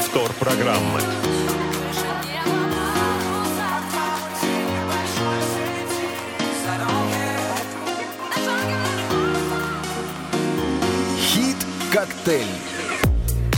Повтор программы. Хит-коктейль.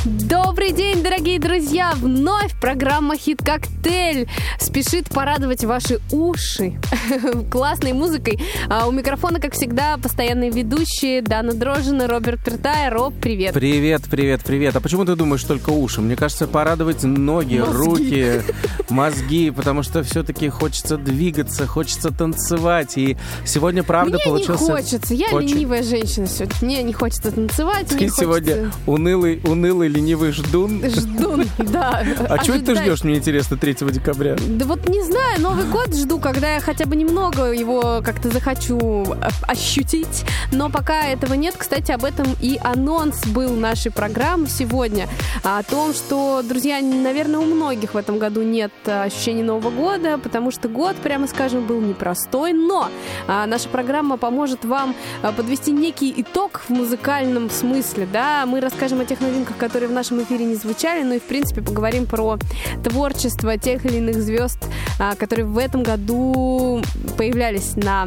Добрый день, дорогие друзья! Вновь программа «Хит Коктейль» спешит порадовать ваши уши классной музыкой. А у микрофона, как всегда, постоянные ведущие Дана Дрожина, Роберт Пертай. Роб, привет! Привет, привет, привет. А почему ты думаешь только уши? Мне кажется, порадовать ноги, Мозги. руки, мозги, потому что все-таки хочется двигаться, хочется танцевать. И сегодня, правда, Мне получился... не хочется. Я очень- ленивая женщина сегодня. Мне не хочется танцевать, Ты мне сегодня хочется... унылый, унылый, ленивый ждун. Жду, да. А чего ты ждешь, мне интересно, 3 декабря? Да вот не знаю, Новый год жду, когда я хотя бы немного его как-то захочу э, ощутить. Но пока этого нет, кстати, об этом и анонс был нашей программы сегодня. О том, что, друзья, наверное, у многих в этом году нет э, ощущения Нового года, потому что год, прямо скажем, был непростой. Но а, наша программа поможет вам а, подвести некий итог в музыкальном смысле. Да? Мы расскажем о тех новинках, которые в нашем эфире не звучали, ну и, в принципе, поговорим про творчество тех или иных звезд, а, которые в этом году появлялись на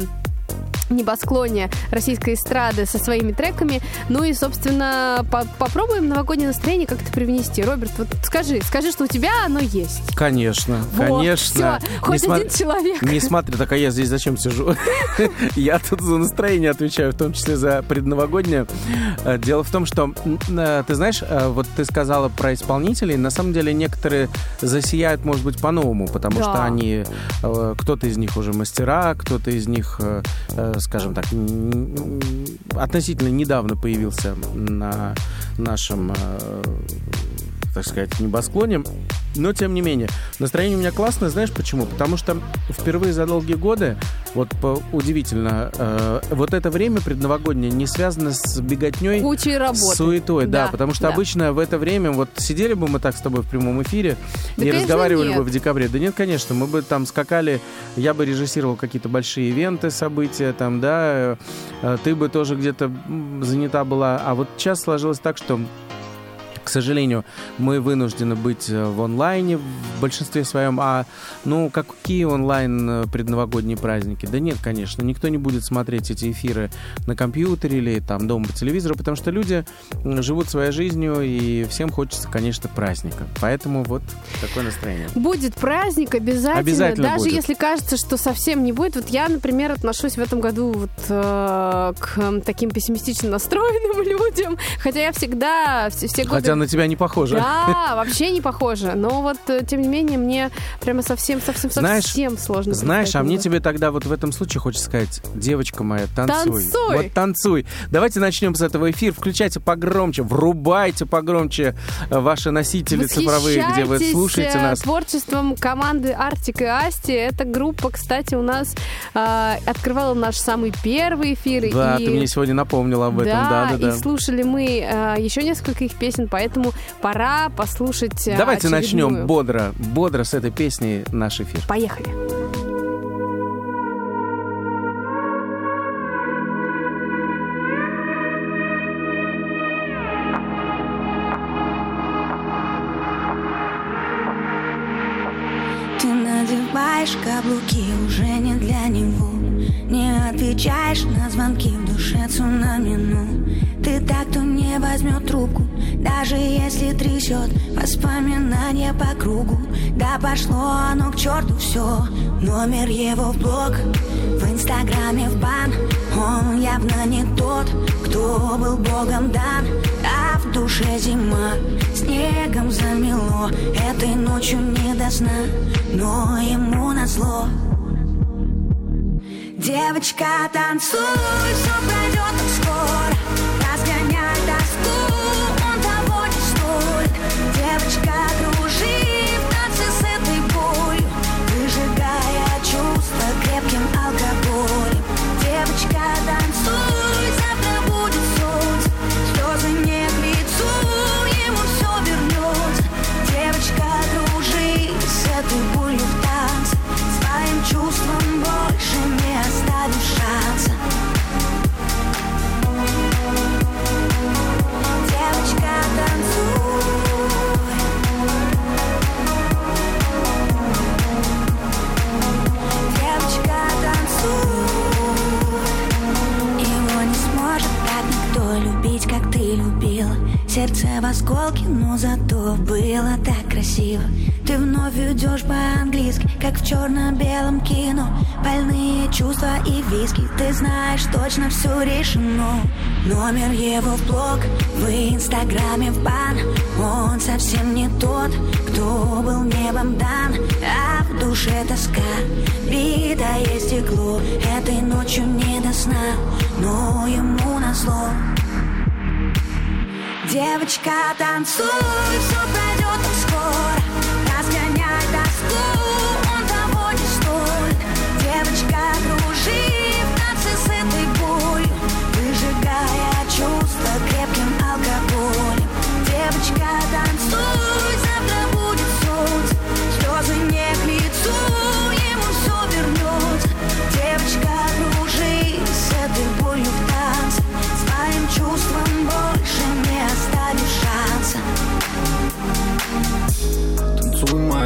небосклоне российской эстрады со своими треками. Ну и, собственно, по- попробуем новогоднее настроение как-то привнести. Роберт, вот скажи, скажи, что у тебя оно есть. Конечно, Вот, конечно. всё, хоть Несма- один человек. Не смотри, так а я здесь зачем сижу? Я тут за настроение отвечаю, в том числе за предновогоднее. Э, Дело в том, что, э, ты знаешь, э, вот ты сказала про исполнителей, на самом деле некоторые засияют, может быть, по-новому, потому Да. что они, кто-то из них уже мастера, кто-то из них, скажем так, относительно недавно появился на нашем э, так сказать, небосклоне. Но, тем не менее, настроение у меня классное. Знаешь почему? Потому что впервые за долгие годы, вот по- удивительно, э, вот это время предновогоднее не связано с беготней, Кучей работы. суетой, да, Да, потому что да. обычно в это время, вот сидели бы мы так с тобой в прямом эфире Да, и разговаривали нет. бы в декабре. Да нет, конечно, мы бы там скакали, я бы режиссировал какие-то большие ивенты, события там, да, э, ты бы тоже где-то занята была. А вот сейчас сложилось так, что к сожалению, мы вынуждены быть э, в онлайне в большинстве своем. А, ну, какие онлайн э, предновогодние праздники? Да нет, конечно. Никто не будет смотреть эти эфиры на компьютере или там дома по телевизору, потому что люди живут своей жизнью, и всем хочется, конечно, праздника. Поэтому вот такое настроение. Будет праздник обязательно, Обязательно даже будет. если кажется, что совсем не будет. Вот я, например, отношусь в этом году вот, э, к таким пессимистично настроенным людям, хотя я всегда все, все годы... Хотя на тебя не похоже. Да, вообще не похоже. Но вот, э, тем не менее, мне прямо совсем, совсем, Знаешь- совсем сложно. Знаешь, а мне тебе тогда вот в этом случае хочется сказать, девочка моя, танцуй. Танцуй! Вот танцуй. Давайте начнем с этого эфира. Включайте погромче, врубайте погромче э, ваши носители цифровые, где вы слушаете э, нас. творчеством команды Артик и Асти. Эта группа, кстати, у нас э, открывала наш самый первый эфир. Да, и... ты мне сегодня напомнила об этом. Да, да, да. и слушали мы э, еще несколько их песен, поэтому пора послушать э, Давайте очередную. начнем бодро, бодро с этой песни наш эфир. Поехали. Ты надеваешь каблуки уже не для него Не отвечаешь на звонки в душе цунами Если трясет воспоминания по кругу. Да пошло оно к черту все Номер его в блог В инстаграме в бан. Он явно не тот, кто был богом дан. А в душе зима Снегом замело. Этой ночью не до сна Но ему назло. Девочка, танцуй, все пройдет скоро было так красиво. Ты вновь идешь по-английски, как в черно-белом кино. Больные чувства и виски, ты знаешь точно все решено. Номер его в блог, в инстаграме в бан. Он совсем не тот, кто был небом дан. А в душе тоска, битое стекло. Этой ночью не до сна, но ему назло Девочка, танцуй, все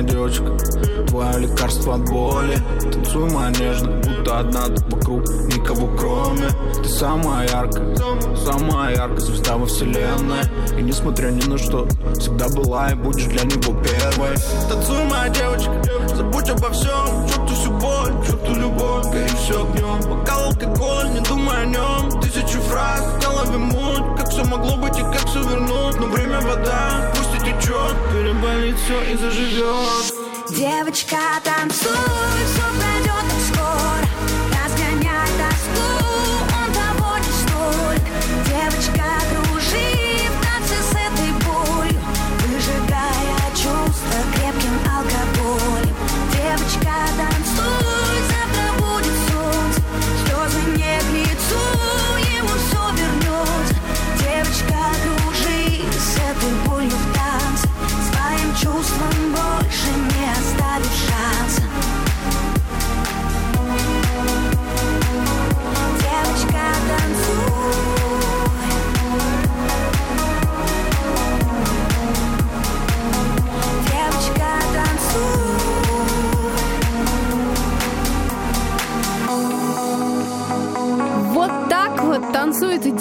девочка, твое лекарство от боли. Танцуй, моя нежно, будто одна тут вокруг Никого кроме. Ты самая яркая, самая яркая звезда во вселенной. И несмотря ни на что, всегда была и будешь для него первой. Танцуй, моя девочка, забудь обо всем. Черту всю боль, черту любовь, гори все огнем Бокал алкоголь, не думай о нем Тысячу фраз, все и заживет Девочка, танцуй, все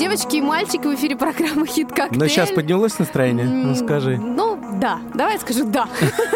девочки, и мальчики в эфире программы «Хит Коктейль». Но сейчас поднялось настроение? Ну скажи. Ну, да. Давай я скажу «да».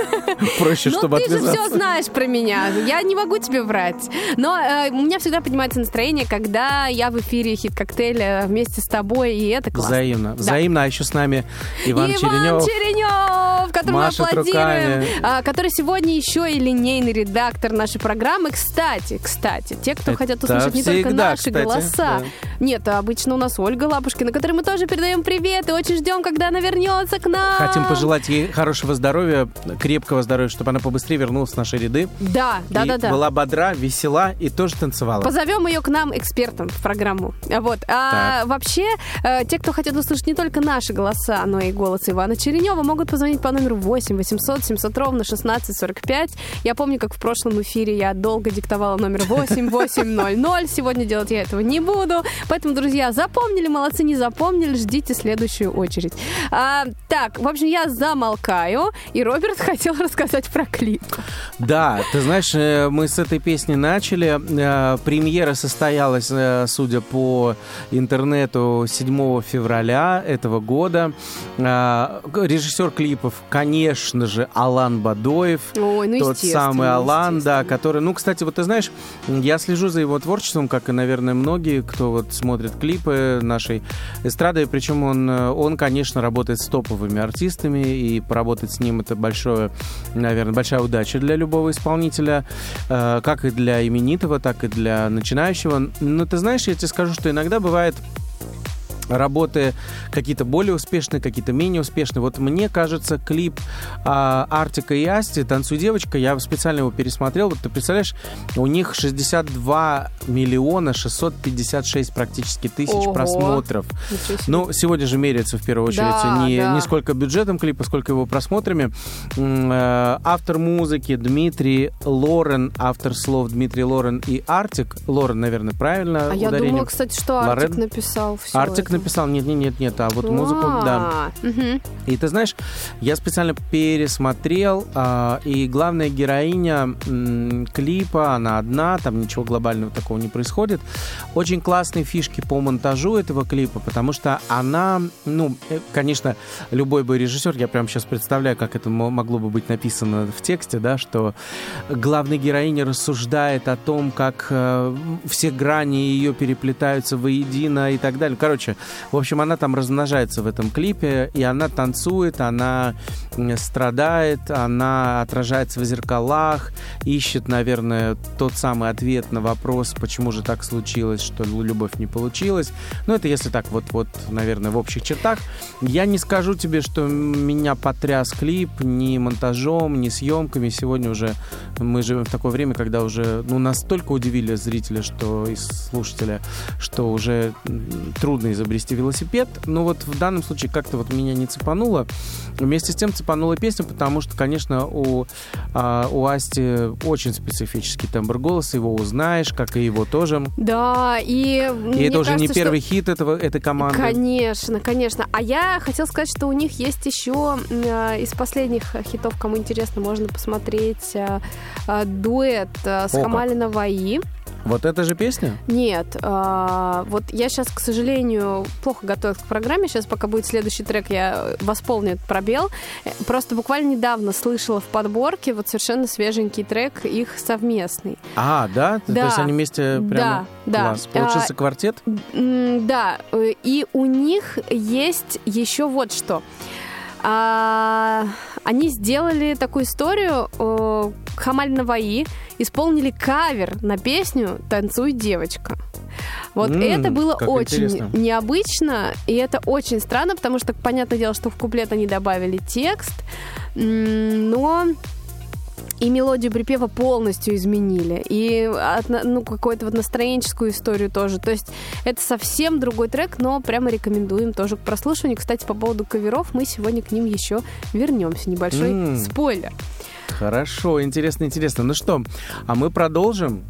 Проще, Ну, чтобы ты же все знаешь про меня. Я не могу тебе врать. Но э, у меня всегда поднимается настроение, когда я в эфире «Хит Коктейля» вместе с тобой, и это классно. Взаимно. Да. Взаимно. А еще с нами Иван, Иван Черенев. Черенев, которому мы машет аплодируем, а, который сегодня еще и линейный редактор нашей программы. Кстати, кстати, те, кто Это хотят услышать не только наши кстати, голоса. да. Нет, обычно у нас Ольга Лапушкина, которой мы тоже передаем привет и очень ждем, когда она вернется к нам. Хотим пожелать ей хорошего здоровья, крепкого здоровья, чтобы она побыстрее вернулась в наши ряды. Да, да, и да, да. была бодра, весела и тоже танцевала. Позовем ее к нам экспертом в программу. Вот. А Так. вообще, э, те, кто хотят услышать не только наши голоса, но и голос Ивана Черенева, могут позвонить по номеру 8 800 700 ровно 16 45. Я помню, как в прошлом эфире я долго диктовала номер 8800. Сегодня делать я этого не буду. Поэтому, друзья, запомнили, молодцы, не запомнили, ждите следующую очередь. А, так, в общем, я замолкаю, и Роберт хотел рассказать про клип. Да, ты знаешь, э, мы с этой песни начали. Э, Премьера состоялась, э, судя по интернету, 7 февраля этого года. Э, Режиссер клипов, конечно же, Алан Бадоев. Ой, ну, Тот самый Алан, да, который, ну, кстати, вот ты знаешь, я слежу за его творчеством, как и, наверное, многие, кто вот смотрит клипы нашей эстрады, причем он, он, конечно, работает с топовыми артистами, и поработать с ним это большое, наверное, большая удача для любого исполнителя, э, как и для именитого, так и для начинающего. Но ты знаешь, я тебе скажу, что иногда бывает работы какие-то более успешные, какие-то менее успешные. Вот мне кажется, клип а, Артика и Асти «Танцуй, девочка», я специально его пересмотрел. Вот ты представляешь, у них 62 миллиона 656 практически тысяч Ого. просмотров. Ну, сегодня же меряется в первую очередь Да, не, да. не сколько бюджетом клипа, сколько его просмотрами. Э, Автор музыки Дмитрий Лорен, автор слов Дмитрий Лорен и Артик. Лорен, наверное, правильно А я ударение. думала, кстати, что Лорен? Артик написал все Артик написал, нет, нет, нет, нет, а вот музыку, да. И ты знаешь, я специально пересмотрел, а, и главная героиня клипа, она одна, там ничего глобального такого такого не происходит. Очень классные фишки по монтажу этого клипа, потому что она, ну, э, конечно, любой бы режиссер, я прямо сейчас представляю, как это могло бы быть написано в тексте, да, что главная героиня рассуждает о том, как э, все грани ее переплетаются воедино и так далее. Короче, в общем, она там размножается в этом клипе, и она танцует, она страдает, она отражается в зеркалах, ищет, наверное, тот самый ответ на вопрос, почему же так случилось, что любовь не получилась. Ну, это если так вот, вот, наверное, в общих чертах. Я не скажу тебе, что меня потряс клип ни монтажом, ни съемками. Сегодня уже мы живем в такое время, когда уже ну, настолько удивили зрителя, что и слушателя, что уже трудно изобрести велосипед. Но вот в данном случае как-то вот меня не цепануло. Вместе с тем цепанула песня, потому что, конечно, у, а, у Асти очень специфический тембр голоса, его узнаешь, как и его тоже. Да, и... И это уже кажется, не первый что... хит этого, этой команды. Конечно, конечно. А я хотела сказать, что у них есть еще э, из последних хитов, кому интересно, можно посмотреть э, э, дуэт э, с Хамали Наваи. Вот эта же песня? Нет. А, вот я сейчас, к сожалению, плохо готовилась к программе. Сейчас, пока будет следующий трек, я восполню этот пробел. Просто буквально недавно слышала в подборке вот совершенно свеженький трек их совместный. А, да? да. То есть они вместе прямо... Да, Класс. да. Получился а, квартет? Да. И у них есть еще вот что. А, они сделали такую историю. Хамаль Наваи исполнили кавер на песню «Танцуй, девочка». Вот mm, это было очень интересно. необычно, и это очень странно, потому что, понятное дело, что в куплет они добавили текст, но и мелодию припева полностью изменили. И ну, какую-то вот настроенческую историю тоже. То есть это совсем другой трек, но прямо рекомендуем тоже к прослушиванию. Кстати, по поводу каверов мы сегодня к ним еще вернемся. Небольшой mm. спойлер. Хорошо, интересно, интересно. Ну что, а мы продолжим.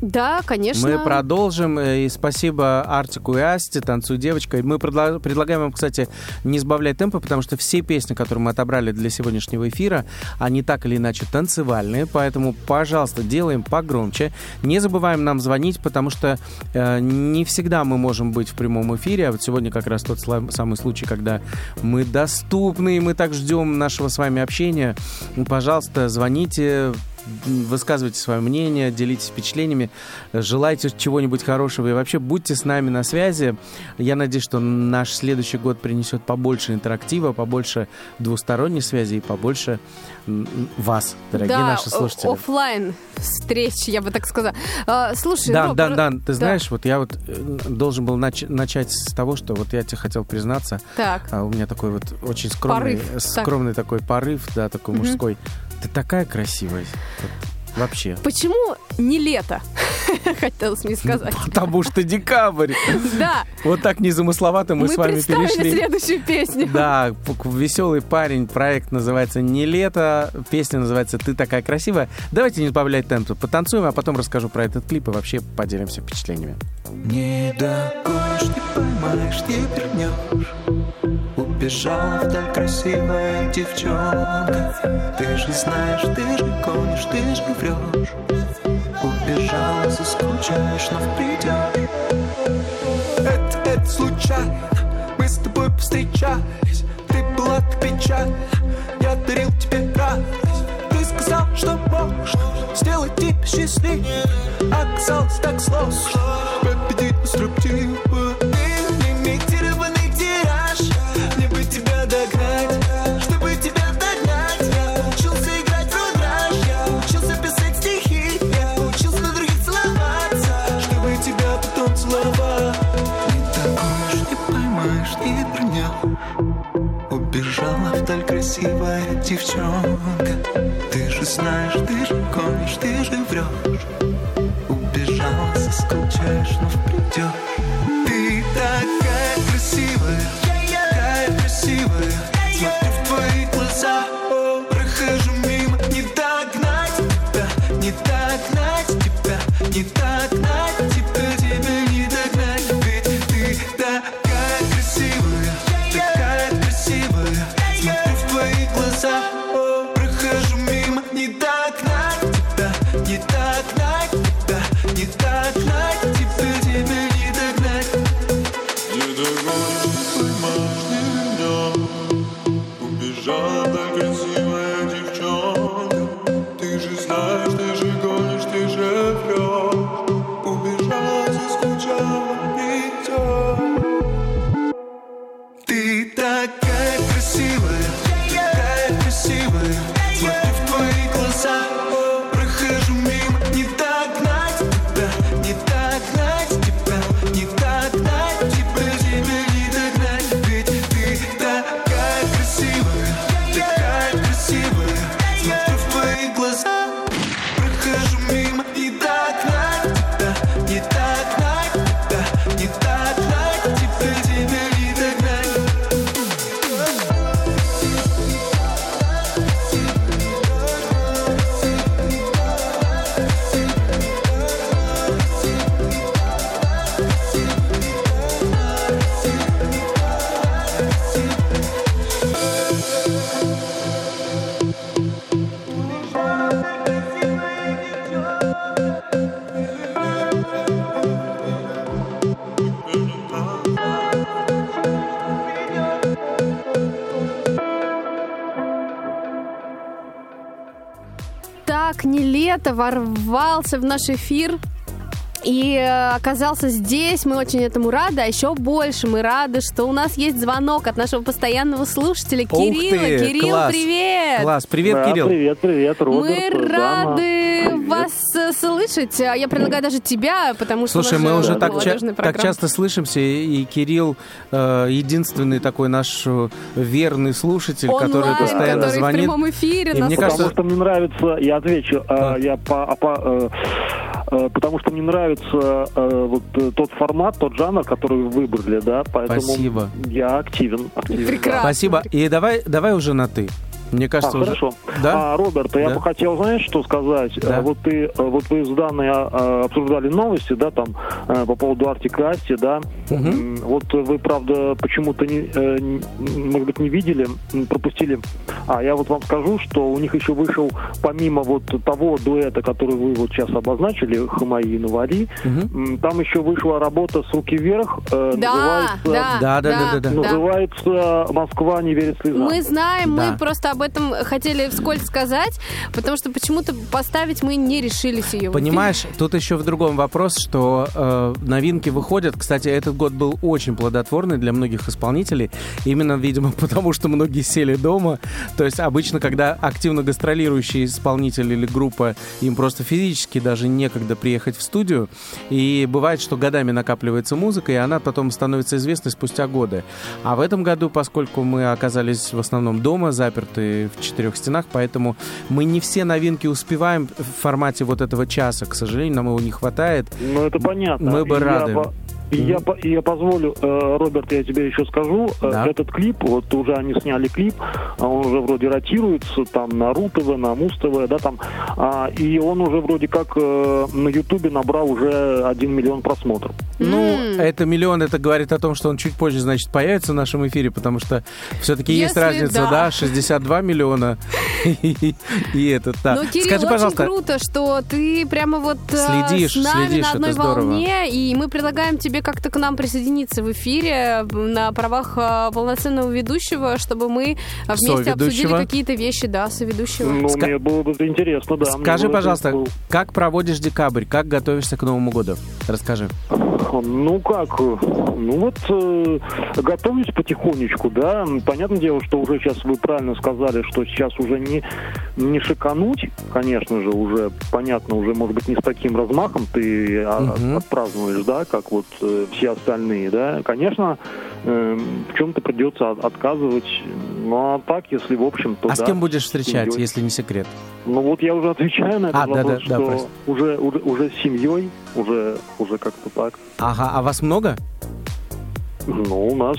Да, конечно. Мы продолжим. Э, и спасибо Артику и Асте, «Танцуй, девочка». И мы предлагаем вам, кстати, не сбавлять темпа, потому что все песни, которые мы отобрали для сегодняшнего эфира, они так или иначе танцевальные. Поэтому, пожалуйста, делаем погромче. Не забываем нам звонить, потому что э, не всегда мы можем быть в прямом эфире. А вот сегодня как раз тот самый случай, когда мы доступны, и мы так ждем нашего с вами общения. Пожалуйста, звоните, высказывайте свое мнение, делитесь впечатлениями, желайте чего-нибудь хорошего и вообще будьте с нами на связи. Я надеюсь, что наш следующий год принесет побольше интерактива, побольше двусторонней связи и побольше вас, дорогие да, наши слушатели. офлайн встреч, я бы так сказала. А, слушай, да, да, да, ты знаешь, да. вот я вот э, должен был нач- начать с того, что вот я тебе хотел признаться. Так. А, у меня такой вот очень скромный, порыв. скромный так. такой порыв, да, такой угу. мужской. Ты такая красивая. Вот, вообще. Почему не лето? Хотелось мне сказать. Потому что декабрь. Да. Вот так незамысловато мы, мы с вами перешли. следующую песню. Да, веселый парень. Проект называется «Не лето». Песня называется «Ты такая красивая». Давайте не сбавлять темпа. Потанцуем, а потом расскажу про этот клип и вообще поделимся впечатлениями. Не догонишь, не поймаешь, не вернешь Убежала вдаль красивая девчонка. Ты же знаешь, ты же гонишь, ты же врешь Убежала, заскучаешь, но придешь Это, это случайно Мы с тобой повстречались. Ты была так печальна Я дарил тебе радость. Ты сказал, что можно Сделать тебя счастливее. Оказалось так сложно. Победить структуру красивая девчонка. Ты же знаешь, ты же гонишь, ты же врешь Убежала, соскучаешь, но придешь Ты такая красивая, ворвался в наш эфир и э, оказался здесь. Мы очень этому рады, а еще больше мы рады, что у нас есть звонок от нашего постоянного слушателя Ух Кирилла. ты, Кирилл, класс. привет! Класс, привет, Да, Кирилл. Привет, привет, Роберт. Мы рады Привет. вас э, слышать. А Я предлагаю даже тебя, потому что Слушай, мы же уже так, ча- так часто слышимся, и и Кирилл э, единственный такой наш э, верный слушатель, который Онлайн, постоянно который в звонит. прямом эфире И нас мне Потому кажется- что мне нравится, я отвечу, А. э, я по, а по, э, э, потому что мне нравится э, вот э, тот формат, тот жанр, который вы выбрали, да, поэтому Спасибо. я активен. активен да. Прекрасно. Спасибо. И давай, давай уже на ты. Мне А, кажется, уже... хорошо. Да? А, Роберт, я Да. бы хотел, знаешь, что сказать? Да. Вот ты, вот вы с Даной э, обсуждали новости, да, там э, по поводу Артик и Асти, да. М, Вот вы, правда, почему-то не, э, может быть, не видели, пропустили. А я вот вам скажу, что у них еще вышел, помимо вот того дуэта, который вы вот сейчас обозначили, Хамаи и Навари, Мгм. м, там еще вышла работа с руки вверх. э, Да, называется, да, Да, да, да, да, да. Называется «Москва не верит слезам». Мы знаем, Да. мы просто об этом хотели вскользь сказать, потому что почему-то поставить мы не решились ее. Понимаешь, тут еще в другом вопрос, что э, новинки выходят. Кстати, этот год был очень плодотворный для многих исполнителей. Именно, видимо, потому что многие сели дома. То есть обычно, когда активно гастролирующий исполнитель или группа, им просто физически даже некогда приехать в студию. И бывает, что годами накапливается музыка, и она потом становится известной спустя годы. А в этом году, поскольку мы оказались в основном дома, заперты в четырех стенах, поэтому мы не все новинки успеваем в формате вот этого часа. К сожалению, нам его не хватает. Ну, это понятно. Мы бы И я рады. по- и я, по- и я позволю, э, Роберт, я тебе еще скажу, э, Да. этот клип, вот уже они сняли клип, а он уже вроде ротируется, там на РУ-ТВ, на Муз-ТВ, да, там, а, и он уже вроде как э, на Ютубе набрал уже 1 миллион просмотров. Ну, это миллион, это говорит о том, что он чуть позже, значит, появится в нашем эфире, потому что все-таки есть разница, да. да, 62 миллиона и, этот, да. Ну, Кирилл, Скажи, очень пожалуйста, круто, что ты прямо вот э, Следишь, с нами следишь, на это одной здорово. волне, и мы предлагаем тебе как-то к нам присоединиться в эфире на правах э, полноценного ведущего, чтобы мы э, вместе обсудили какие-то вещи, да, соведущего. Ну, Ска- мне было бы это интересно, да. скажи, было пожалуйста, как проводишь декабрь, как готовишься к Новому году? Расскажи. Ну как, ну вот э, готовлюсь потихонечку, да. Понятное дело, что уже сейчас вы правильно сказали, что сейчас уже не, не шикануть, конечно же, уже понятно, уже может быть не с таким размахом ты Мгм. отпразднуешь, да, как вот э, все остальные, да. Конечно, э, в чем-то придется от- отказывать. Ну а так, если в общем, то а с да, кем будешь встречать, семьей. если не секрет? Ну вот я уже отвечаю на этот А, да, вопрос, да, да, что прости. уже, уже, уже с семьей, уже, уже как-то так. Ага, а вас много? Ну, у нас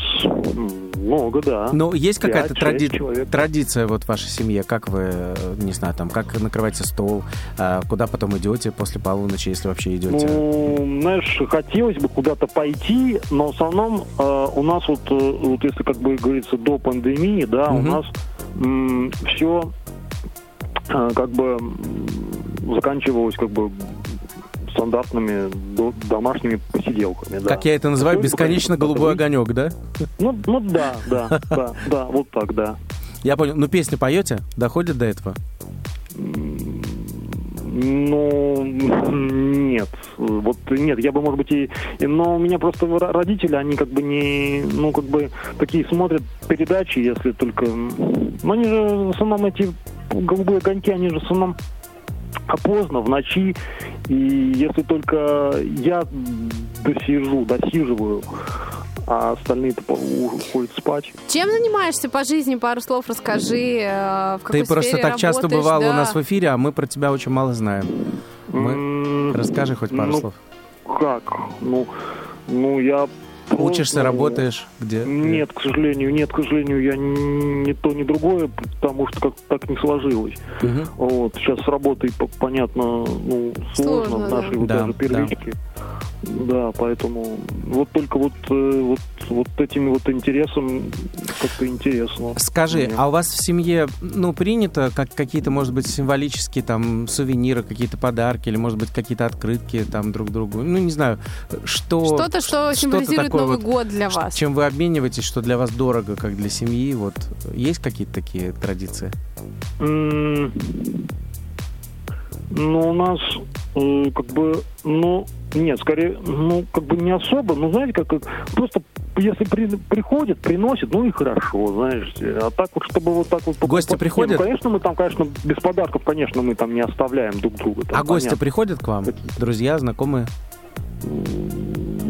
много, да. Ну, есть какая-то тради- традиция вот в вашей семье? Как вы, э, не знаю, там, как накрываете стол, а, куда потом идете после полуночи, если вообще идете? Ну, знаешь, хотелось бы куда-то пойти, но в основном э, у нас вот, э, вот если как бы говорится до пандемии, да, Мгм. у нас все как бы м, заканчивалось как бы стандартными до- домашними посиделками. Да. Как я это называю, бесконечно конечно, голубой огонек, да? Ну, ну да, да, да, да, вот так, да. Я понял. Ну, песни поете? Доходит до этого? Ну, нет. Вот нет, я бы, может быть, и... Но у меня просто ро- родители, они как бы не... Ну, как бы такие смотрят передачи, если только... Ну, они же в основном эти голубые огоньки, они же в основном поздно, в ночи. И если только я досижу, досиживаю, а остальные-то уходят спать. Чем занимаешься по жизни? Пару слов расскажи. э, в какой Ты просто так часто работаешь, бывал у да. нас в эфире, а мы про тебя очень мало знаем. Мы- Расскажи хоть пару ну, слов. Как? Ну, ну я... Учишься, просто- работаешь? Где? Нет, к сожалению, нет, к сожалению, я ни, то, ни другое, потому что как так не сложилось. Мгм. Вот, сейчас с работой, по- понятно, ну, сложно, Сложно, в да. нашей вот Да, даже первичке. Да. Поэтому вот только вот, э, вот, вот этим вот интересом как-то интересно. Скажи, Мне. а у вас в семье, ну, принято как какие-то, может быть, символические там сувениры, какие-то подарки, или, может быть, какие-то открытки там друг другу? Ну, не знаю, что... Что-то, что символизирует такое Новый вот, год для вас. Чем вы обмениваетесь, что для вас дорого, как для семьи? Вот есть какие-то такие традиции? М, Ну, у нас э, как бы, ну, нет, скорее, ну, как бы не особо, ну, знаете, как, как просто если при, приходит, приносит, ну и хорошо, знаешь. А так вот, чтобы вот так вот... Гости по- приходят? Ну, конечно, мы там, конечно, без подарков, конечно, мы там не оставляем друг друга. там А гости понятно. приходят к вам? Друзья, знакомые?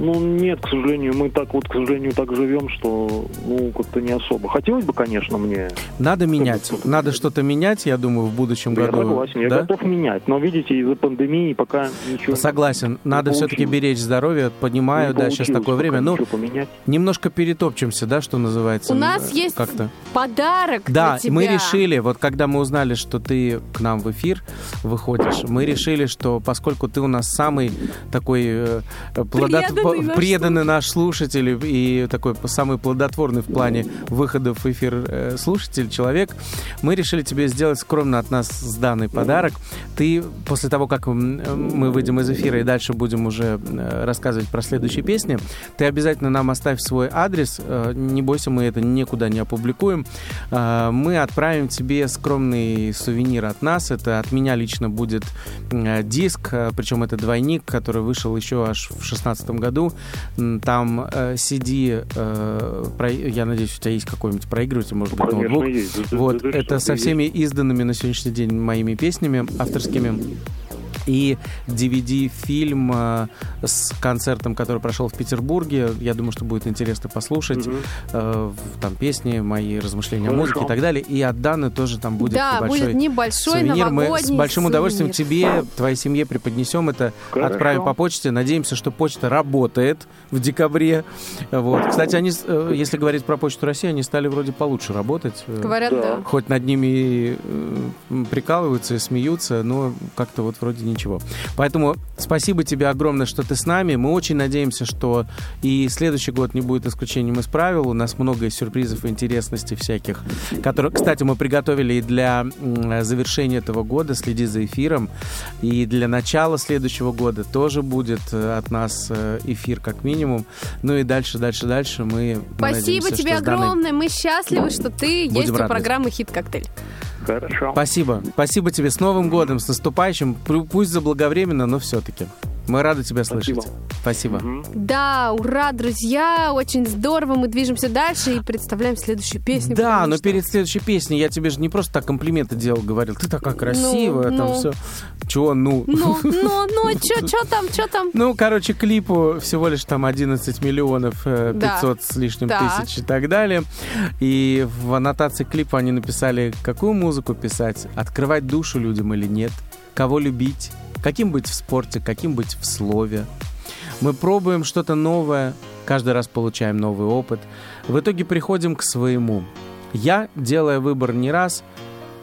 Ну, нет, к сожалению, мы так вот, к сожалению, так живем, что, ну, как-то не особо. Хотелось бы, конечно, мне... Надо менять. Надо что-то менять, я думаю, в будущем Я году. согласен, я Да? готов менять. Но, видите, из-за пандемии пока ничего... Согласен. Надо не все-таки получилось. беречь здоровье. Понимаю, Не да, сейчас такое время. Ну, ничего поменять. немножко перетопчемся, да, что называется. У нас М, есть Как-то. подарок Да, для тебя. мы решили, вот когда мы узнали, что ты к нам в эфир выходишь, мы решили, что поскольку ты у нас самый такой э, Преданный наш слушатель и такой самый плодотворный в плане выходов в эфир э, слушатель, человек, мы решили тебе сделать скромно от нас сданный подарок. Ты после того, как мы выйдем из эфира и дальше будем уже э, рассказывать про следующие песни, ты обязательно нам оставь свой адрес. Э, Не бойся, мы это никуда не опубликуем. Мы отправим тебе скромный сувенир от нас. Это от меня лично будет диск, причем это двойник, который вышел еще аж в шестнадцатом году. М, Там э, CD, э, про- я надеюсь, у тебя есть какой-нибудь проигрыватель, может быть, Конечно, ноутбук. есть. Вот, это что со есть. всеми изданными на сегодняшний день моими песнями авторскими. И DVD-фильм э, с концертом, который прошел в Петербурге. Я думаю, что будет интересно послушать. Мгм. Э, там песни, мои размышления о Хорошо. музыке и так далее. И от Даны тоже там будет да, небольшой будет небольшой сувенир. Мы с большим удовольствием сувенир. тебе, твоей семье преподнесем это, Хорошо. отправим по почте. Надеемся, что почта работает в декабре. Вот. Кстати, они, э, если говорить про почту России, они стали вроде получше работать. Э, Говорят, Да. да. Хоть над ними и, э, прикалываются и смеются, но как-то вот вроде ничего. Поэтому спасибо тебе огромное, что ты с нами. Мы очень надеемся, что и следующий год не будет исключением из правил. У нас много сюрпризов и интересностей всяких, которые, кстати, мы приготовили и для завершения этого года. Следи за эфиром. И для начала следующего года тоже будет э, от нас э, эфир как минимум. Ну и дальше, дальше, дальше мы Спасибо надеемся, тебе огромное. Мы счастливы, что ты есть у программы «Хит-коктейль». Хорошо. Спасибо. Спасибо тебе. С Новым годом, с наступающим. Пу- Пусть заблаговременно, но все-таки. Мы рады тебя Спасибо. слышать. Спасибо. Мгм. Да, ура, друзья, очень здорово. Мы движемся дальше и представляем следующую песню. Да, но что- перед следующей песней я тебе же не просто так комплименты делал, говорил, ты такая красивая, там ну. все. Чего, ну? Ну, ну, ну, чё, там, чё там? Ну, короче, клипу всего лишь там 11 миллионов э, Да. 500 с лишним Так. тысяч и так далее. И в аннотации клипа они написали, какую музыку писать, открывать душу людям или нет, кого любить, каким быть в спорте, каким быть в слове. Мы пробуем что-то новое, каждый раз получаем новый опыт. В итоге приходим к своему. Я, делая выбор не раз,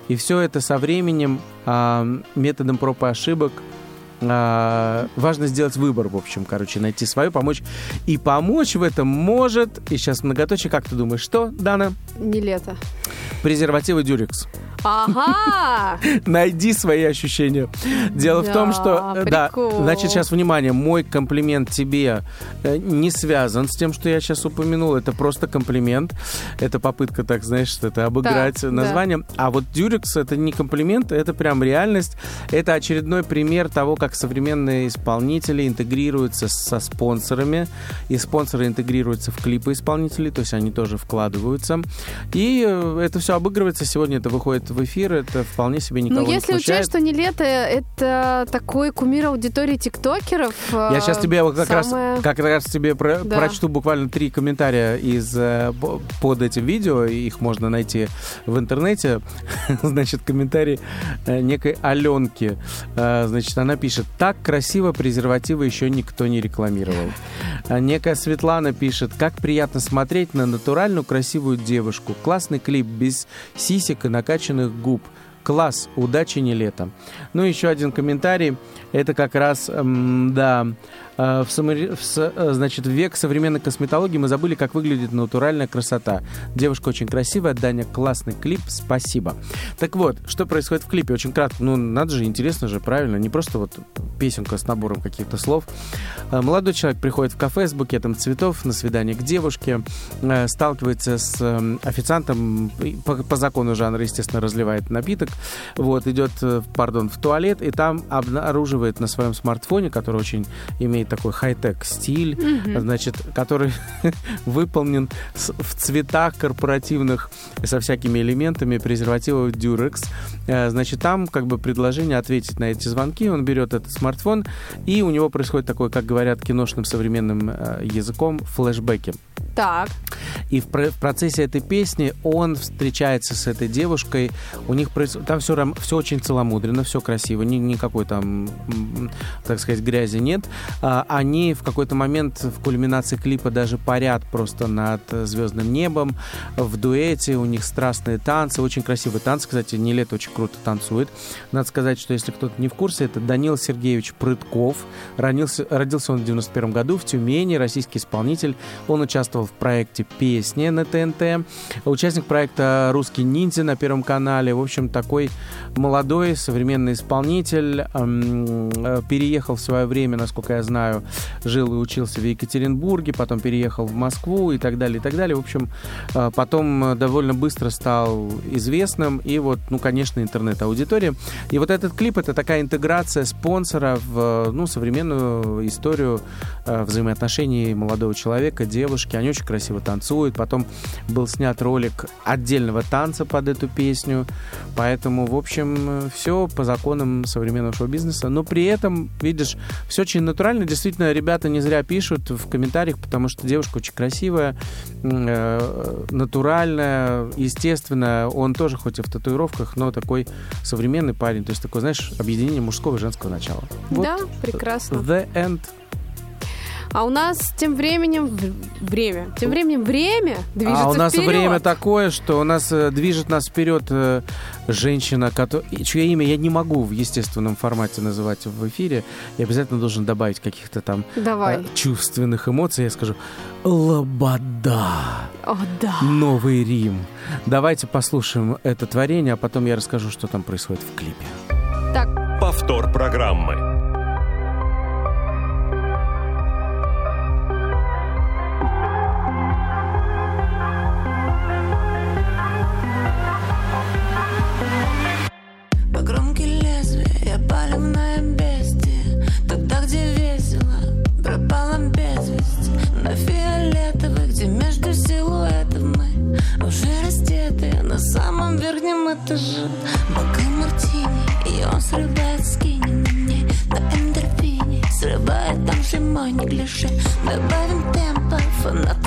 и все это со временем, а, методом проб и ошибок, а, важно сделать выбор, в общем, короче, найти свою, помочь. И помочь в этом может, и сейчас многоточие, как ты думаешь, что, Дана? Не лето. Презервативы Дюрекс. Ага! Найди свои ощущения. Дело в том, что... э, Да, значит, сейчас, внимание, мой комплимент тебе э, не связан с тем, что я сейчас упомянул. Это просто комплимент. Это попытка, так, знаешь, это обыграть название. А вот Дюрекс это не комплимент, это прям реальность. Это очередной пример того, как современные исполнители интегрируются со спонсорами. И спонсоры интегрируются в клипы исполнителей, то есть они тоже вкладываются. И э, это все обыгрывается. Сегодня это выходит в эфир. Это вполне себе никого Ну, не если учесть, что не лето, это такой кумир аудитории тиктокеров. э, Я сейчас тебе вот как самое- раз как раз тебе про- Да. прочту буквально три комментария из э, по- под этим видео. Их можно найти в интернете. Значит, комментарий э, некой Аленки. Э, Значит, она пишет: так красиво презервативы еще никто не рекламировал. А Некая Светлана пишет: как приятно смотреть на натуральную красивую девушку. Классный клип без сисек и накачанных губ. Класс, удачи не лето. Ну, еще один комментарий. Это как раз, да, в, самари- в э, значит, в век современной косметологии мы забыли, как выглядит натуральная красота. Девушка очень красивая, Даня, классный клип, спасибо. Так вот, что происходит в клипе? Очень кратко, ну, надо же, интересно же, правильно, не просто вот песенка с набором каких-то слов. Э, Молодой человек приходит в кафе с букетом цветов на свидание к девушке, э, сталкивается с э, официантом, по, по закону жанра, естественно, разливает напиток, вот, идет, э, пардон, в туалет, и там обнаруживает на своем смартфоне, который очень имеет такой хай-тек стиль, mm-hmm. значит, который выполнен в цветах корпоративных со всякими элементами презервативов Durex. Э, значит, там как бы предложение ответить на эти звонки, он берет этот смартфон, и у него происходит такой, как говорят киношным современным э, языком, флешбеки. Так. И в, в процессе этой песни он встречается с этой девушкой. У них там все, все очень целомудренно, все красиво, ни, никакой там, так сказать, грязи нет. А, они в какой-то момент в кульминации клипа даже парят просто над звездным небом. В дуэте у них страстные танцы, очень красивые танцы. Кстати, Нилет очень круто танцует. Надо сказать, что если кто-то не в курсе, это Данил Сергеевич Прытков. Родился, родился он в 91 году в Тюмени, российский исполнитель. Он участвовал в проекте «Песни» на ТНТ. Участник проекта «Русский ниндзя» на Первом канале. В общем, такой молодой, современный исполнитель. Э, переехал в свое время, насколько я знаю, жил и учился в Екатеринбурге, потом переехал в Москву и так далее, и так далее. В общем, э, потом довольно быстро стал известным. И вот, ну, конечно, интернет-аудитория. И вот этот клип — это такая интеграция спонсора в, ну, современную историю э, взаимоотношений молодого человека, девушки. Они очень красиво танцуют. Потом был снят ролик отдельного танца под эту песню. Поэтому, в общем, все по законам современного шоу-бизнеса. Но при этом, видишь, все очень натурально. Действительно, ребята не зря пишут в комментариях, потому что девушка очень красивая, э, натуральная, естественно. Он тоже хоть и в татуировках, но такой современный парень. То есть такой, знаешь, объединение мужского и женского начала. Вот да, прекрасно. The End а у нас тем временем время. Тем временем время движется А у нас вперед. время такое, что у нас э, движет нас вперед э, женщина, чье имя я не могу в естественном формате называть в эфире. Я обязательно должен добавить каких-то там Давай. Э, чувственных эмоций. Я скажу Лобода. О, да. Новый Рим. Давайте послушаем это творение, а потом я расскажу, что там происходит в клипе. Так. Повтор программы. Мой неглиже Добавим темпов на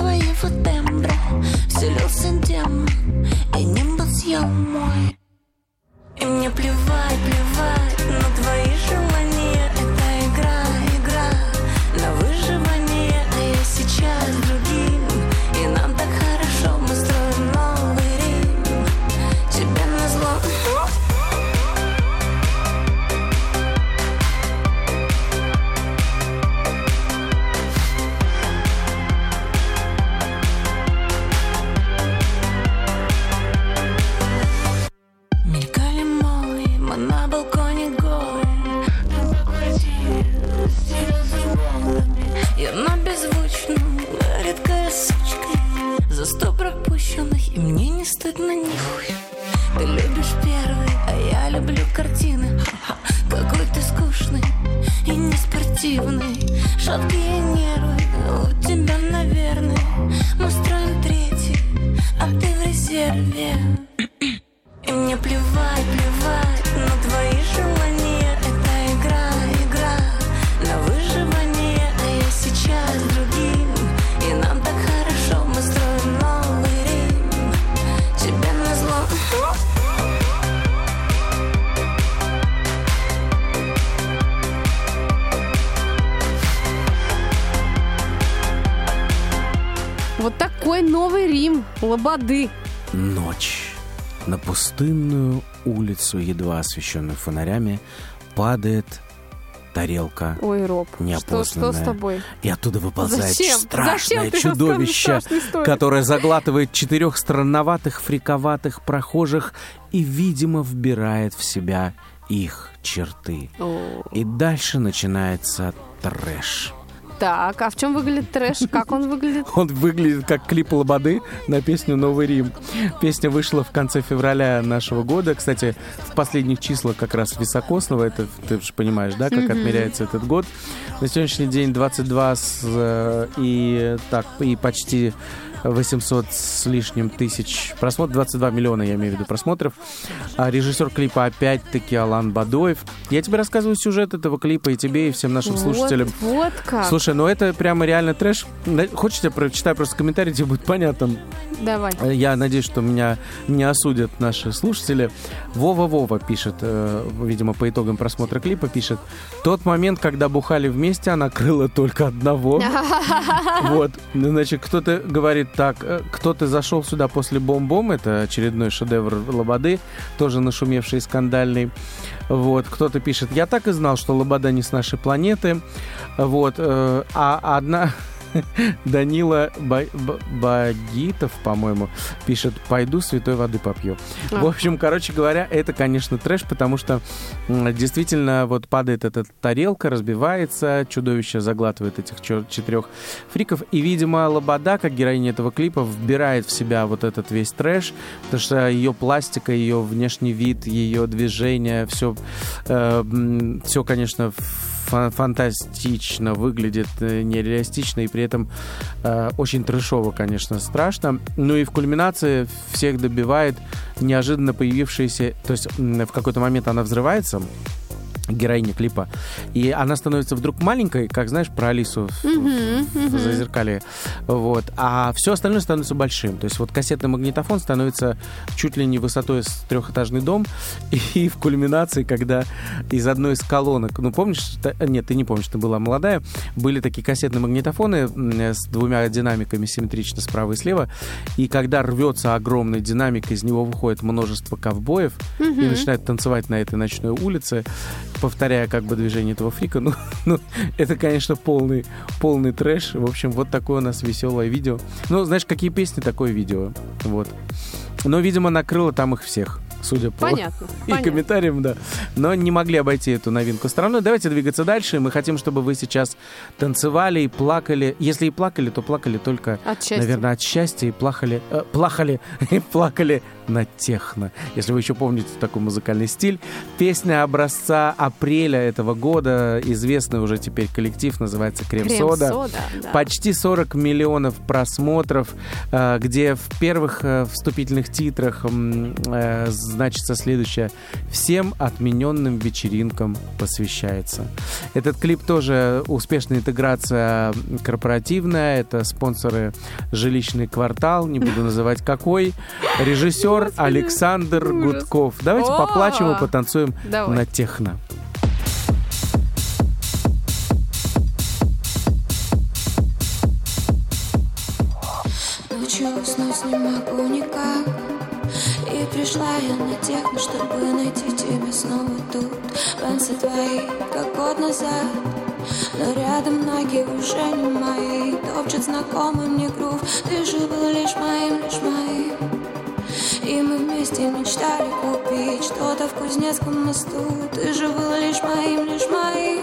неспортивный Шаткие Рим, лободы. Ночь. На пустынную улицу, едва освещенную фонарями, падает тарелка Ой, Роб, что, что с тобой? И оттуда выползает Зачем? страшное Зачем чудовище, которое заглатывает четырех странноватых, фриковатых прохожих и, видимо, вбирает в себя их черты. О. И дальше начинается трэш. Так, а в чем выглядит трэш? Как он выглядит? Он выглядит как клип Лободы на песню «Новый Рим». Песня вышла в конце февраля нашего года. Кстати, в последних числах как раз Високосного, это ты же понимаешь, да, как отмеряется этот год. На сегодняшний день 22 с, э, и так и почти 800 с лишним тысяч просмотров, 22 миллиона, я имею в виду, просмотров. А режиссер клипа опять-таки Алан Бадоев. Я тебе рассказываю сюжет этого клипа и тебе, и всем нашим Вот, слушателям. вот как. Слушай, ну это прямо реально трэш. Хочешь, я прочитаю просто комментарий, тебе будет понятно. Давай. Я надеюсь, что меня не осудят наши слушатели. Вова-Вова пишет, э, видимо, по итогам просмотра клипа, пишет, тот момент, когда бухали вместе, она крыла только одного. Вот, значит, кто-то говорит так, э, кто-то зашел сюда после бом-бом, это очередной шедевр Лободы, тоже нашумевший и скандальный. Вот, кто-то пишет, я так и знал, что Лобода не с нашей планеты. Вот, э, а одна... Данила Ба- Ба- Багитов, по-моему, пишет, пойду святой воды попью. В общем, короче говоря, это, конечно, трэш, потому что действительно вот падает эта тарелка, разбивается, чудовище заглатывает этих четырех фриков. И, видимо, Лобода, как героиня этого клипа, вбирает в себя вот этот весь трэш, потому что ее пластика, ее внешний вид, ее движение, все, все, конечно, фа- фантастично выглядит, э, нереалистично и при этом э, очень трэшово, конечно, страшно. Ну и в кульминации всех добивает неожиданно появившаяся, то есть в какой-то момент она взрывается, героиня клипа. И она становится вдруг маленькой, как знаешь, про Алису в, в- зазеркалье. Вот. А все остальное становится большим. То есть вот кассетный магнитофон становится чуть ли не высотой с трехэтажный дом. И в кульминации, когда из одной из колонок, ну помнишь, нет, ты не помнишь, ты была молодая, были такие кассетные магнитофоны с двумя динамиками симметрично справа и слева. И когда рвется огромный динамик, из него выходит множество ковбоев и начинают танцевать на этой ночной улице, повторяя как бы движение этого фрика. Ну, ну это, конечно, полный, полный трэш. В общем, вот такое у нас веселое видео. Ну, знаешь, какие песни, такое видео. Вот. Но, видимо, накрыло там их всех, судя по Понятно. и понятно. комментариям, да. Но не могли обойти эту новинку стороной. Давайте двигаться дальше. Мы хотим, чтобы вы сейчас танцевали и плакали. Если и плакали, то плакали только, От счастья. наверное, от счастья и плакали, э, плакали и плакали на техно. Если вы еще помните такой музыкальный стиль. Песня образца апреля этого года. Известный уже теперь коллектив называется «Крем-сода». Крем-сода, да. Почти 40 миллионов просмотров, э, где в первых э, вступительных титрах э, значится следующее. Всем отмененным вечеринкам посвящается. Этот клип тоже успешная интеграция корпоративная. Это спонсоры «Жилищный квартал», не буду называть какой. Режиссер Александр ужас. Гудков. Давайте О! поплачем и потанцуем Давай. на техно. Ночью уснуть не могу никак Пришла я на техно, чтобы найти тебя снова тут. Пенсы твои, как год назад Но рядом ноги уже не мои. Топчет знакомый мне грув Ты же был лишь моим, лишь моим. И мы вместе мечтали купить Что-то в Кузнецком мосту. Ты же был лишь моим, лишь моим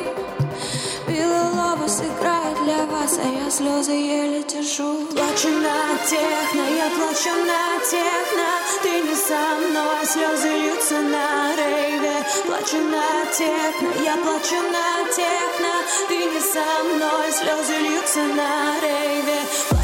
Белый лобос играет для вас, а я слезы еле держу. Плачу на техно, я плачу на техно. Ты не со мной, слезы льются на рейве. Плачу на техно, я плачу на техно. Ты не со мной, слезы льются на рейве.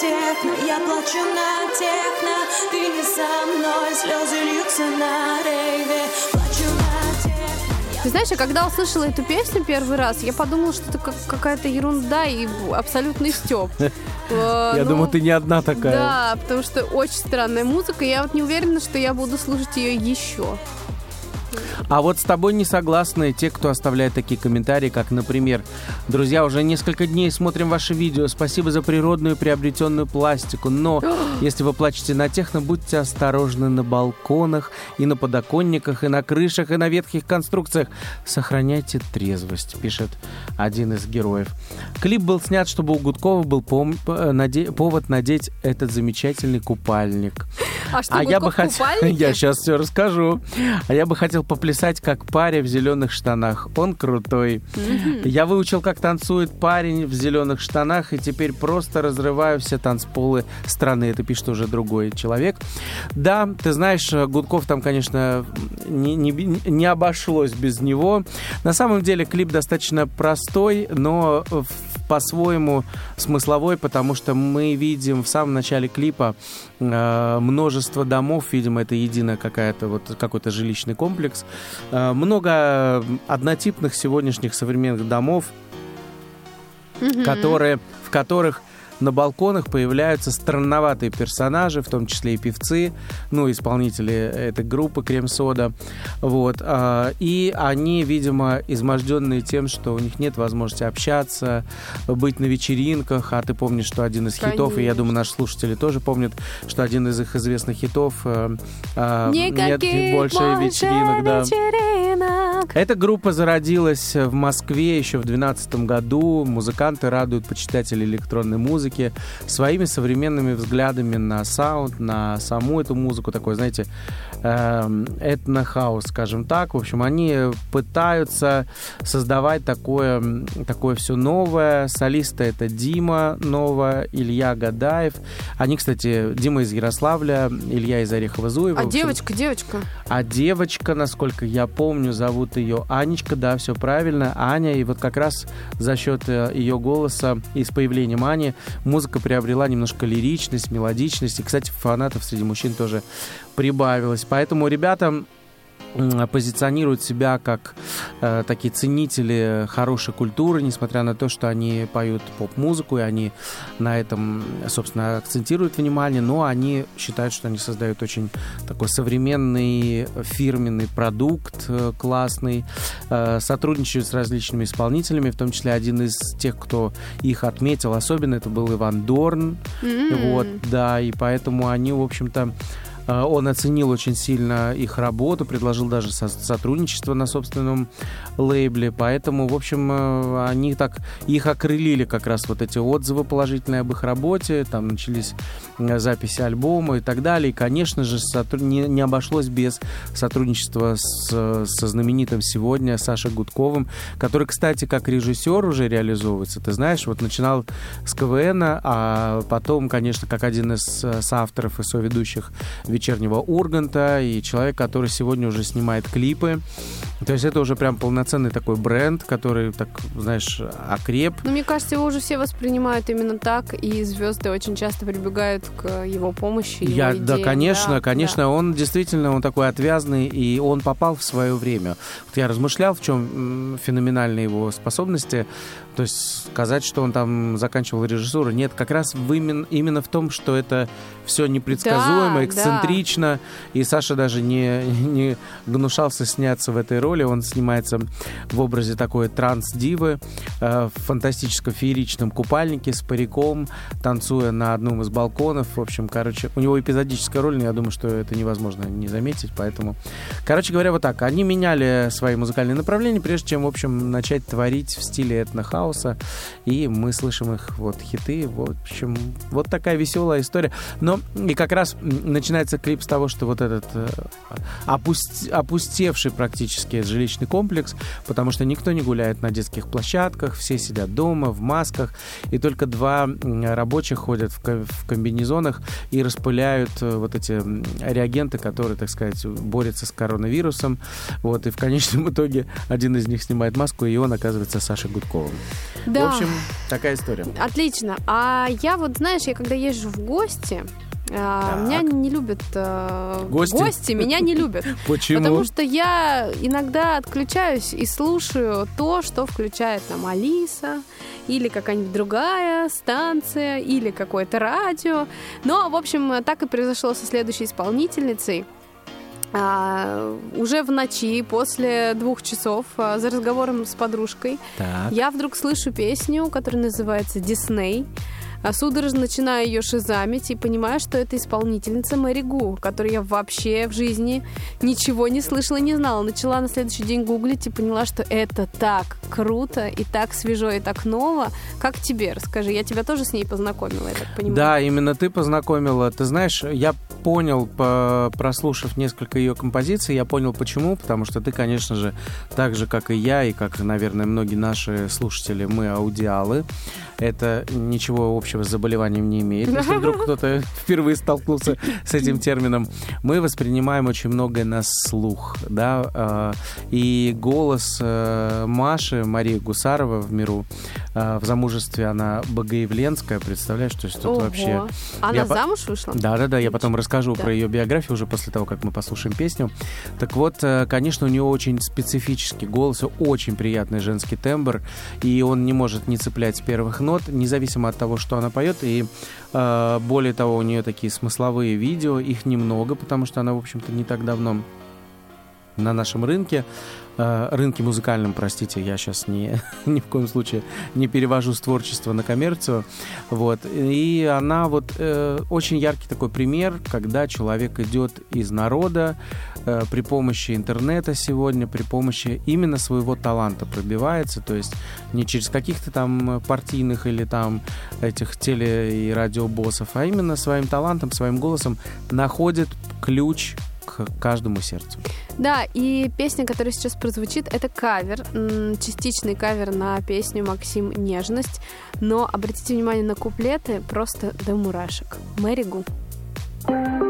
Техно, я плачу на техно Ты не со мной, слезы льются на рейве Плачу на техно Ты знаешь, я когда услышала эту песню первый раз, я подумала, что это как- какая-то ерунда и абсолютный стёб. Э, Я ну, думаю, ты не одна такая. Да, потому что очень странная музыка, я вот не уверена, что я буду слушать ее еще. А вот с тобой не согласны те, кто оставляет такие комментарии, как, например, «Друзья, уже несколько дней смотрим ваши видео. Спасибо за природную приобретенную пластику. Но если вы плачете на техно, будьте осторожны на балконах, и на подоконниках, и на крышах, и на ветхих конструкциях. Сохраняйте трезвость», пишет один из героев. Клип был снят, чтобы у Гудкова был пом- э, наде- повод надеть этот замечательный купальник. А что, А я бы Гудков хотел... Я сейчас все расскажу. А я бы хотел поплясать, как парень в зеленых штанах. Он крутой. Я выучил, как танцует парень в зеленых штанах, и теперь просто разрываю все танцполы страны. Это пишет уже другой человек. Да, ты знаешь, Гудков там, конечно, не, не- не обошлось без него. На самом деле клип достаточно простой, но в- по-своему смысловой, потому что мы видим в самом начале клипа э, множество домов, видимо, это единая какая-то вот какой-то жилищный комплекс, Э, много однотипных сегодняшних современных домов, Мгм. которые, в которых на балконах появляются странноватые персонажи, в том числе и певцы, ну, исполнители этой группы Крем-Сода. Вот. а, И они, видимо, изможденные тем, что у них нет возможности общаться, быть на вечеринках. А ты помнишь, что один из хитов, и я Конечно. думаю, наши слушатели тоже помнят, что один из их известных хитов э, э, Никаких «Нет больше вечеринок». Да. вечеринок. Эта группа зародилась в Москве еще в 2012 году. Музыканты радуют почитателей электронной музыки своими современными взглядами на саунд, на саму эту музыку, такой, знаете, этно-хаус, скажем так. В общем, они пытаются создавать такое, такое все новое. Солисты это Дима Нова, Илья Гадаев. Они, кстати, Дима из Ярославля, Илья из Орехова-Зуева. В А девочка, девочка. а девочка, насколько я помню, зовут ее Анечка, да, все правильно, Аня. И вот как раз за счет э, ее голоса и с появлением Ани музыка приобрела немножко лиричность, мелодичность. И, кстати, фанатов среди мужчин тоже прибавилось. Поэтому ребята позиционируют себя как э, такие ценители хорошей культуры, несмотря на то, что они поют поп-музыку, и они на этом, собственно, акцентируют внимание, но они считают, что они создают очень такой современный фирменный продукт, э, классный, э, сотрудничают с различными исполнителями, в том числе один из тех, кто их отметил особенно, это был Иван Дорн, М. вот, да, и поэтому они, в общем-то, э, он оценил очень сильно их работу, предложил даже со- сотрудничество на собственном лейбле, поэтому, в общем, э, они так, их окрылили как раз вот эти отзывы положительные об их работе, там начались э, записи альбома и так далее, и, конечно же, сотру- не, не обошлось без сотрудничества с, со знаменитым сегодня Сашей Гудковым, который, кстати, как режиссер уже реализовывается, ты знаешь, вот начинал с КВН, а потом, конечно, как один из э, соавторов и соведущих вечернего Урганта и человек, который сегодня уже снимает клипы. То есть это уже прям полноценный такой бренд, который, так, знаешь, окреп. Ну, мне кажется, его уже все воспринимают именно так, и звезды очень часто прибегают к его помощи. его Я, да, идеям. конечно, Да, конечно, да. он действительно, он такой отвязный, и он попал в свое время. Вот я размышлял, в чем феноменальные его способности. То есть сказать, что он там заканчивал режиссуру, нет, как раз в именно, именно в том, что это все непредсказуемо, Да, эксцентрично, и Саша даже не, не гнушался сняться в этой роли, он снимается в образе такой транс-дивы, э, в фантастическом фееричном купальнике с париком, танцуя на одном из балконов. В общем, короче, у него эпизодическая роль, но я думаю, что это невозможно не заметить, поэтому... Короче говоря, вот так. Они меняли свои музыкальные направления, прежде чем, в общем, начать творить в стиле этнохауса, и мы слышим их вот хиты. В общем, вот такая веселая история. Но и как раз начинается клип с того, что вот этот э, опуст- опустевший практически жилищный комплекс, потому что никто не гуляет на детских площадках, все сидят дома в масках, и только два рабочих ходят в, комбинезонах и распыляют э, вот эти реагенты, которые, так сказать, борются с коронавирусом. Вот, и в конечном итоге один из них снимает маску, и он оказывается Сашей Гудковым. Да. В общем, такая история. Отлично. А я вот, знаешь, я когда езжу в гости, а. Меня не любят э, гости? гости, меня не любят. Почему? Потому что я иногда отключаюсь и слушаю то, что включает там Алиса или какая-нибудь другая станция или какое-то радио. Но, в общем, так и произошло со следующей исполнительницей. А, уже в ночи, после двух часов, а, за разговором с подружкой, так. я вдруг слышу песню, которая называется «Дисней». А судорожно начинаю ее шизамить и понимаю, что это исполнительница Мэри Гу, которой я вообще в жизни ничего не слышала, не знала. Начала на следующий день гуглить и поняла, что это так круто и так свежо и так ново. Как тебе? Расскажи, я тебя тоже с ней познакомила, я так понимаю. Да, именно ты познакомила. Ты знаешь, я понял, по, прослушав несколько ее композиций, я понял почему, потому что ты, конечно же, так же, как и я, и как, наверное, многие наши слушатели, мы аудиалы. Это ничего общего с заболеванием не имеет. Если вдруг кто-то впервые столкнулся с этим термином, мы воспринимаем очень многое на слух, да, а, и голос э, Маши, Марии Гусарова в миру, а, в замужестве она богоявленская, представляешь, то есть тут Ого. вообще... Она я замуж вышла? Да-да-да, я потом расскажу да. про ее биографию уже после того, как мы послушаем песню. Так вот, э, конечно, у нее очень специфический голос, очень приятный женский тембр, и он не может не цеплять с первых нот, независимо от того, что она поет, и э, более того, у нее такие смысловые видео, их немного, потому что она, в общем-то, не так давно на нашем рынке. Э, рынке музыкальном, простите, я сейчас не, ни в коем случае не перевожу с творчества на коммерцию. Вот. И она вот э, очень яркий такой пример, когда человек идет из народа э, при помощи интернета сегодня, при помощи именно своего таланта пробивается, то есть не через каких-то там партийных или там этих теле- и радиобоссов, а именно своим талантом, своим голосом находит ключ к каждому сердцу. Да, и песня, которая сейчас прозвучит, это кавер, частичный кавер на песню Максим «Нежность», но обратите внимание на куплеты просто до мурашек. Мэри Гу. thank you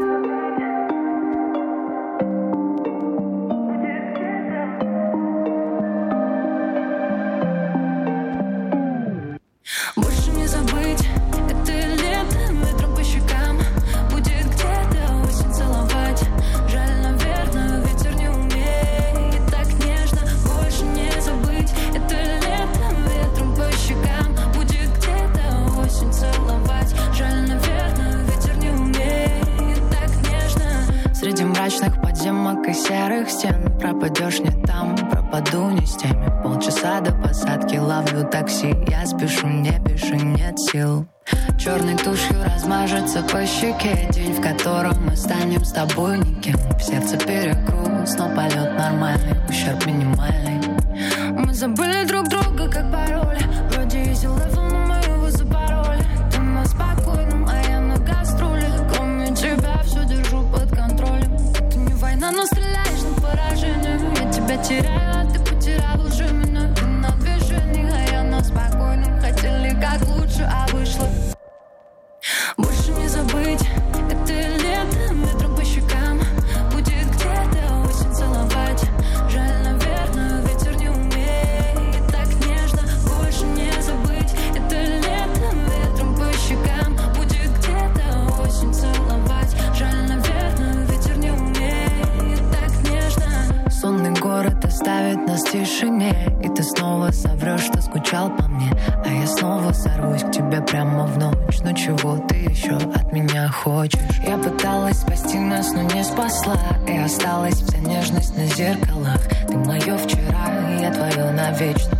шуме И ты снова соврешь, что скучал по мне. А я снова сорвусь к тебе прямо в ночь. Но чего ты еще от меня хочешь? Я пыталась спасти нас, но не спасла. И осталась вся нежность на зеркалах. Ты мое вчера, и я твое навечно.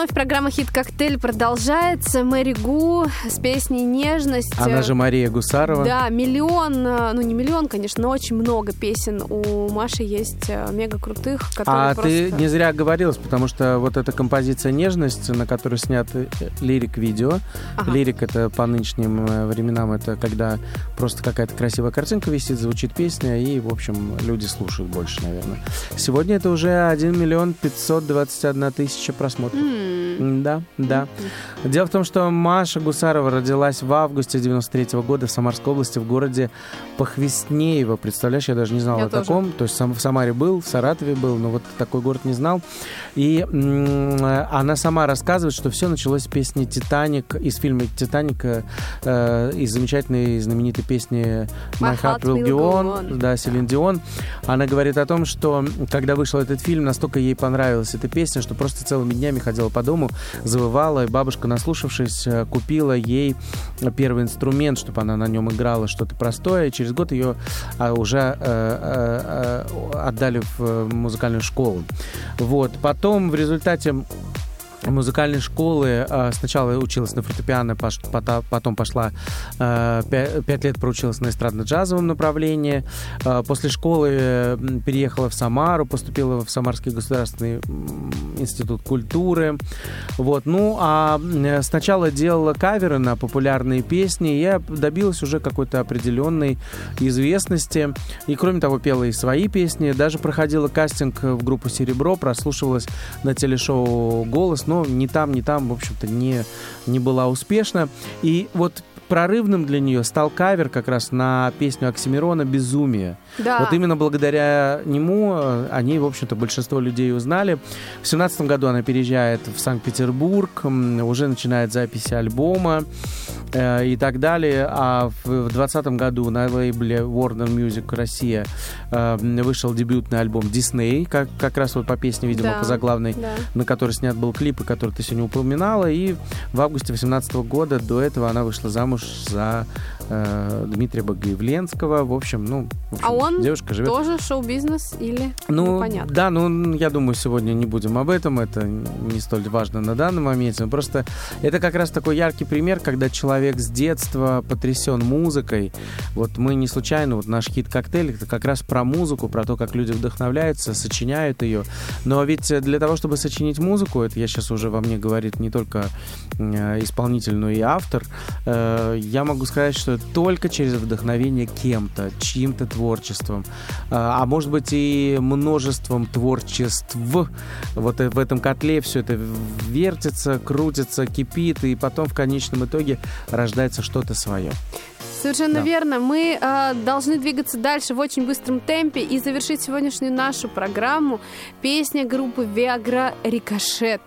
Вновь программа «Хит Коктейль» продолжается. Мэри Гу с песней «Нежность». Она же Мария Гусарова. Да, миллион, э, ну не миллион, конечно, но очень много песен у Маши есть э, мега крутых, которые А просто... ты не зря оговорилась, потому что вот эта композиция «Нежность», на которой снят э, лирик-видео. Ага. Лирик — это по нынешним временам, это когда просто какая-то красивая картинка висит, звучит песня, и, в общем, люди слушают больше, наверное. Сегодня это уже 1 миллион 521 тысяча просмотров. М, Да, да. Дело в том, что Маша Гусарова родилась в августе 93 года в Самарской области в городе Похвестнеево. Представляешь, я даже не знал Я о тоже. таком. То есть сам, в Самаре был, в Саратове был, но вот такой город не знал. И э, она сама рассказывает, что все началось с песни «Титаник», из фильма «Титаник», э, э, из замечательной знаменитой песни «My Heart Will Go On», да, Селин Дион. Она говорит о том, что когда вышел этот фильм, настолько ей понравилась эта песня, что просто целыми днями ходила по дому, завывала, и бабушка, наслушавшись, э, купила ей первый инструмент, чтобы она на нем играла что-то простое. И через год ее а, уже э, э, отдали в музыкальную школу. Вот. Потом в результате музыкальной школы. э, Сначала училась на фортепиано, потом пошла пя- пять лет проучилась на эстрадно-джазовом направлении. Э, После школы переехала в Самару, поступила в Самарский государственный институт культуры. Вот. Ну, а сначала делала каверы на популярные песни. Я добилась уже какой-то определенной известности. И, кроме того, пела и свои песни. Даже проходила кастинг в группу «Серебро», прослушивалась на телешоу «Голос», но ни там, ни там, в общем-то, не, не была успешна. И вот прорывным для нее стал кавер как раз на песню Оксимирона «Безумие». Да. Вот именно благодаря нему э, они, в общем-то, большинство людей узнали. В семнадцатом году она переезжает в Санкт-Петербург, уже начинает записи альбома э, и так далее. А в двадцатом году на лейбле Warner Music Россия э, вышел дебютный альбом Disney, как, как раз вот по песне, видимо, Да. по заглавной Да. на который снят был клип, и который ты сегодня упоминала. И в августе 2018 года до этого она вышла замуж за э, Дмитрия Богоявленского. В общем, ну, в общем, А он девушка живет. Тоже шоу-бизнес или Ну, непонятно? да, ну, я думаю, сегодня не будем об этом, это не столь важно на данный момент. Но Просто это как раз такой яркий пример, когда человек с детства потрясен музыкой. Вот мы не случайно, вот наш хит «Коктейль» это как раз про музыку, про то, как люди вдохновляются, сочиняют ее. Но ведь для того, чтобы сочинить музыку, это я сейчас уже во мне говорит не только э, исполнитель, но и автор, э, я могу сказать, что только через вдохновение кем-то, чьим-то творчеством, а а может быть и множеством творчеств. Вот в этом котле все это вертится, крутится, кипит, и потом в конечном итоге рождается что-то свое. Совершенно Да. верно. Мы э, должны двигаться дальше в очень быстром темпе и завершить сегодняшнюю нашу программу песня группы Viagra Рикошет.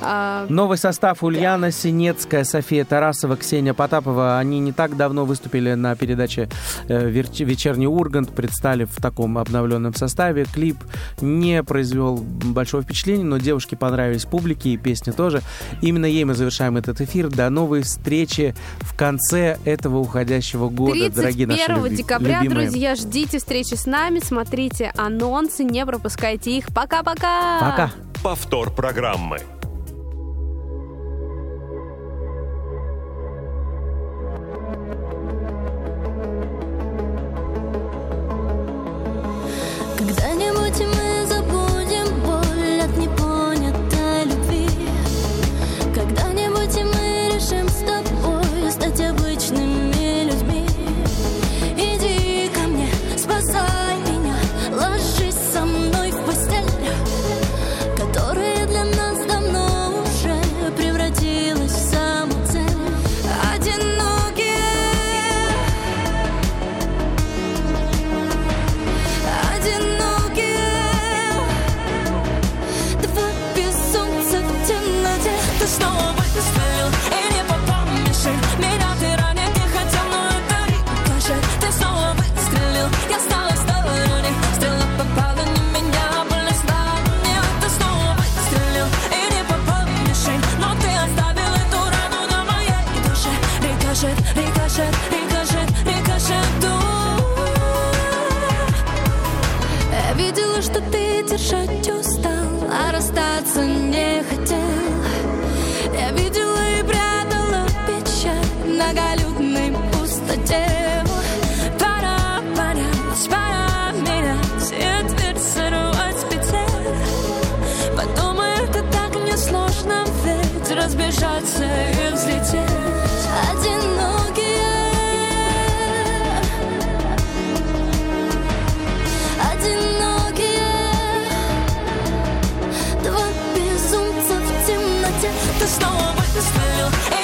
А, Новый состав Ульяна Синецкая, София Тарасова, Ксения Потапова. Они не так давно выступили на передаче э, «Верч- «Вечерний Ургант», представив в таком обновленном составе. Клип не произвел большого впечатления, но девушке понравились публике и песни тоже. Именно ей мы завершаем этот эфир. До новой встречи в конце этого уходящего года, дорогие наши 31 люби- декабря, любимые. друзья, ждите встречи с нами, смотрите анонсы, не пропускайте их. Пока-пока! Пока! Повтор программы. snow with the steel.